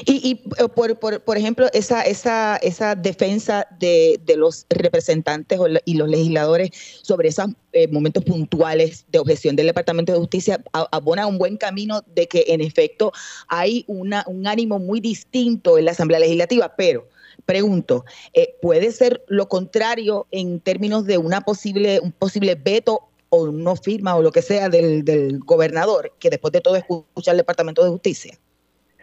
Y, eh, por, por, por, ejemplo, esa, esa, esa defensa de, de los representantes y los legisladores sobre esos eh, momentos puntuales de objeción del Departamento de Justicia abona un buen camino de que en efecto hay una, un ánimo muy distinto en la Asamblea Legislativa, pero pregunto, eh, ¿puede ser lo contrario en términos de una posible, un posible veto o no firma o lo que sea del, del gobernador, que después de todo escucha el Departamento de Justicia?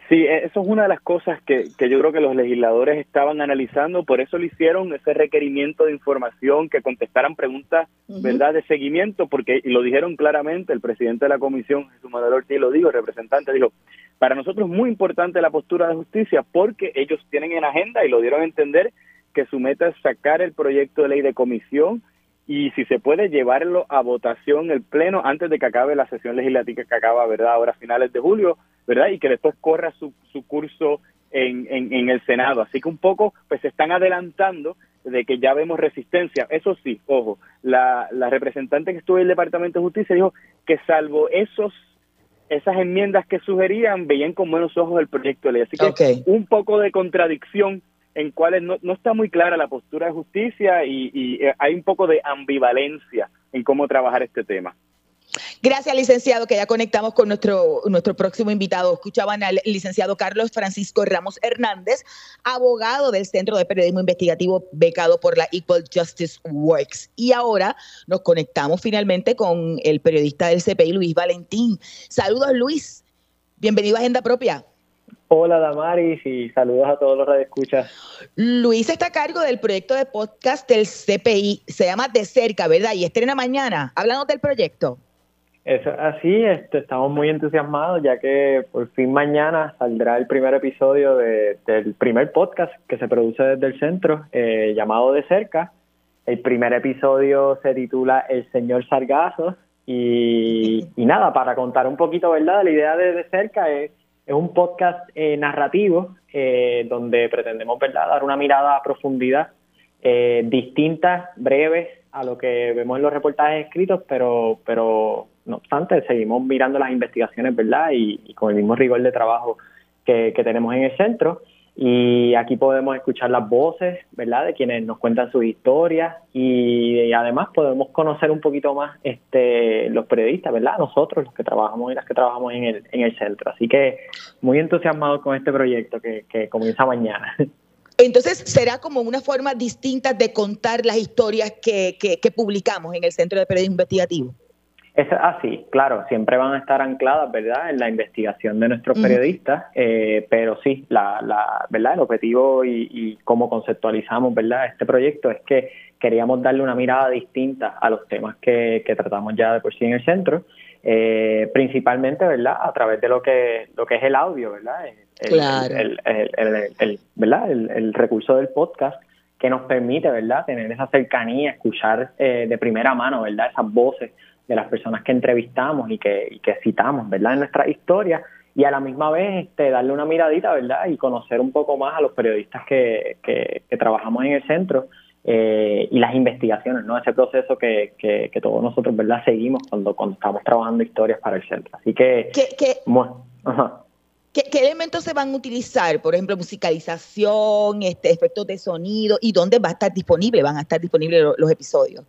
Sí, e, eso es una de las cosas que, que, yo creo que los legisladores estaban analizando, por eso le hicieron ese requerimiento de información, que contestaran preguntas, ¿verdad?, de seguimiento, porque y lo dijeron claramente, el presidente de la comisión, Jesús Manuel Ortiz, lo dijo, el representante dijo, para nosotros es muy importante la postura de justicia, porque ellos tienen en agenda, y lo dieron a entender, que su meta es sacar el proyecto de ley de comisión y si se puede llevarlo a votación el pleno antes de que acabe la sesión legislativa que acaba, ¿verdad?, ahora finales de julio, ¿verdad? Y que después corra su, su curso en, en, el Senado. Así que un poco, pues se están adelantando de que ya vemos resistencia. Eso sí, ojo, la, la representante que estuvo en el Departamento de Justicia dijo que salvo esos esas enmiendas que sugerían, veían con buenos ojos el proyecto de ley. Así que un poco de contradicción en cuales no, no, está muy clara la postura de justicia y, eh, hay un poco de ambivalencia en cómo trabajar este tema. Gracias, licenciado, que ya conectamos con nuestro, nuestro próximo invitado. Escuchaban al licenciado Carlos Francisco Ramos Hernández, abogado del Centro de Periodismo Investigativo becado por la Equal Justice Works. Y ahora nos conectamos finalmente con el periodista del CPI, Luis Valentín. Saludos, Luis. Bienvenido a Agenda Propia. Hola Damaris y saludos a todos los radioescuchas. Luis está a cargo del proyecto de podcast del CPI, se llama De Cerca, ¿verdad? Y estrena mañana. Háblanos del proyecto. Es así, este, estamos muy entusiasmados ya que por fin mañana saldrá el primer episodio del primer podcast que se produce desde el centro, eh, llamado De Cerca. El primer episodio se titula El Señor Sargazo y, nada, para contar un poquito, ¿verdad? La idea de De Cerca es, es un podcast eh, narrativo eh, donde pretendemos, ¿verdad?, dar una mirada a profundidad distinta, breves a lo que vemos en los reportajes escritos, pero, pero no obstante, seguimos mirando las investigaciones, ¿verdad? Y, con el mismo rigor de trabajo que, tenemos en el centro. Y aquí podemos escuchar las voces, ¿verdad? De quienes nos cuentan sus historias y, además podemos conocer un poquito más este, los periodistas, ¿verdad? Nosotros, los que trabajamos y las que trabajamos en el, en el centro. Así que muy entusiasmado con este proyecto que, que comienza mañana. Entonces, será como una forma distinta de contar las historias que, que, que publicamos en el Centro de Periodismo Investigativo. Es así, claro, siempre van a estar ancladas, ¿verdad?, en la investigación de nuestros periodistas, eh, pero sí, la, la, ¿verdad?, el objetivo y, y cómo conceptualizamos, ¿verdad?, este proyecto es que queríamos darle una mirada distinta a los temas que, que tratamos ya de por sí en el centro, eh, principalmente, ¿verdad?, a través de lo que, lo que es el audio, ¿verdad?, el, claro. el, el, el ¿verdad?, el, recurso del podcast que nos permite, ¿verdad?, tener esa cercanía, escuchar eh, de primera mano, ¿verdad?, esas voces de las personas que entrevistamos y que, que citamos, ¿verdad?, en nuestra historia y a la misma vez este, darle una miradita, ¿verdad?, y conocer un poco más a los periodistas que, que, trabajamos en el centro eh, y las investigaciones, ¿no?, ese proceso que, que, todos nosotros, ¿verdad?, seguimos cuando, cuando estamos trabajando historias para el centro. Así que... ¿Qué, ¿Qué, elementos se van a utilizar? Por ejemplo, musicalización, este, efectos de sonido, ¿y dónde va a estar disponible? ¿Van a estar disponibles los episodios?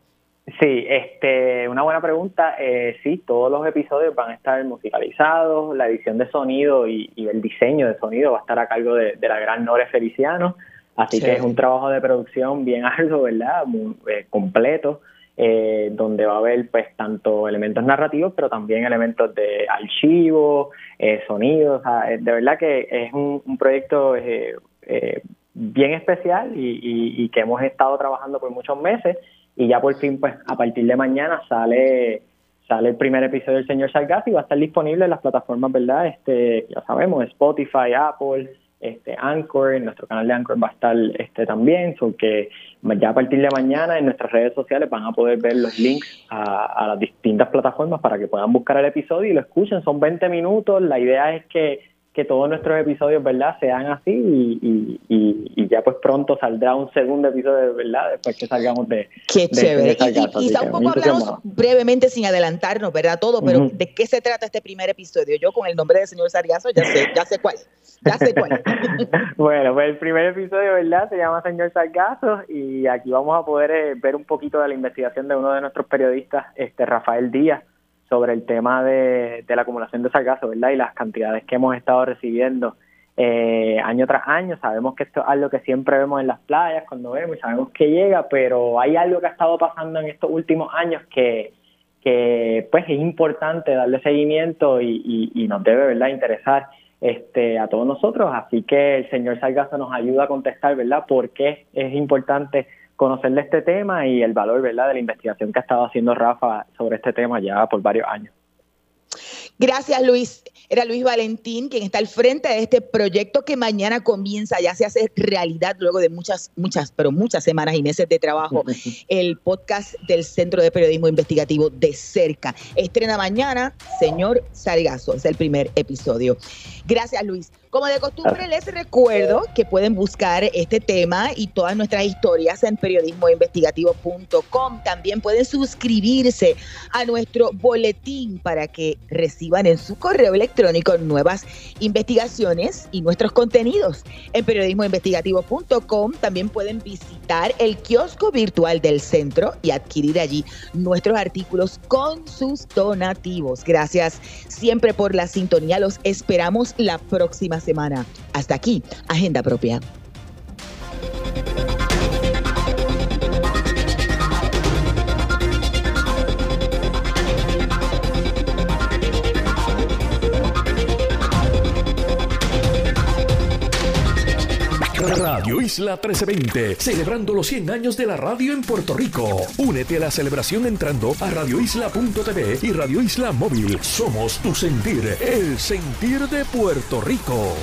Sí, este, una buena pregunta. Eh, sí, todos los episodios van a estar musicalizados, la edición de sonido y, el diseño de sonido va a estar a cargo de, la gran Nore Feliciano, así que es un trabajo de producción bien alto, ¿verdad? Muy, eh, completo, eh, donde va a haber pues tanto elementos narrativos, pero también elementos de archivo, eh, sonidos, de verdad que es un, proyecto bien especial y que hemos estado trabajando por muchos meses y ya por fin, pues a partir de mañana sale sale el primer episodio del Señor Sargas y va a estar disponible en las plataformas, ¿verdad? Este, ya sabemos, Spotify, Apple, este Anchor, en nuestro canal de Anchor va a estar este también, porque ya a partir de mañana en nuestras redes sociales van a poder ver los links a las distintas plataformas para que puedan buscar el episodio y lo escuchen, son 20 minutos, la idea es que que todos nuestros episodios, ¿verdad?, sean así y, y, ya pues pronto saldrá un segundo episodio, ¿verdad?, después que salgamos de... Qué chévere. y, quizá un poco hablamos brevemente, sin adelantarnos, ¿verdad?, todo, pero ¿de qué se trata este primer episodio? Yo con el nombre del señor Sargazo ya sé, ya sé cuál. Ya sé cuál. bueno, pues el primer episodio, ¿verdad? Se llama Señor Sargazo y aquí vamos a poder eh, ver un poquito de la investigación de uno de nuestros periodistas, este Rafael Díaz, sobre el tema de, la acumulación de sargazo, ¿verdad? Y las cantidades que hemos estado recibiendo eh, año tras año. Sabemos que esto es algo que siempre vemos en las playas cuando vemos y sabemos que llega, pero hay algo que ha estado pasando en estos últimos años que, que pues es importante darle seguimiento y, y, nos debe, ¿verdad?, interesar este, a todos nosotros. Así que el señor Sargazo nos ayuda a contestar, ¿verdad?, por qué es importante conocerle este tema y el valor, ¿verdad?, de la investigación que ha estado haciendo Rafa sobre este tema ya por varios años. Gracias, Luis. Era Luis Valentín quien está al frente de este proyecto que mañana comienza, ya se hace realidad luego de muchas, muchas, pero muchas semanas y meses de trabajo, el podcast del Centro de Periodismo Investigativo de cerca. Estrena mañana, señor Sargazo, es el primer episodio. Gracias, Luis. Como de costumbre, les recuerdo que pueden buscar este tema y todas nuestras historias en periodismoinvestigativo.com. También pueden suscribirse a nuestro boletín para que reciban en su correo electrónico nuevas investigaciones y nuestros contenidos. En periodismoinvestigativo.com también pueden visitar el kiosco virtual del centro y adquirir allí nuestros artículos con sus donativos. Gracias siempre por la sintonía. Los esperamos la próxima semana. Hasta aquí, Agenda Propia. Radio Isla 1320, celebrando los 100 años de la radio en Puerto Rico. Únete a la celebración entrando a radioisla.tv y Radio Isla Móvil. Somos tu sentir, el sentir de Puerto Rico.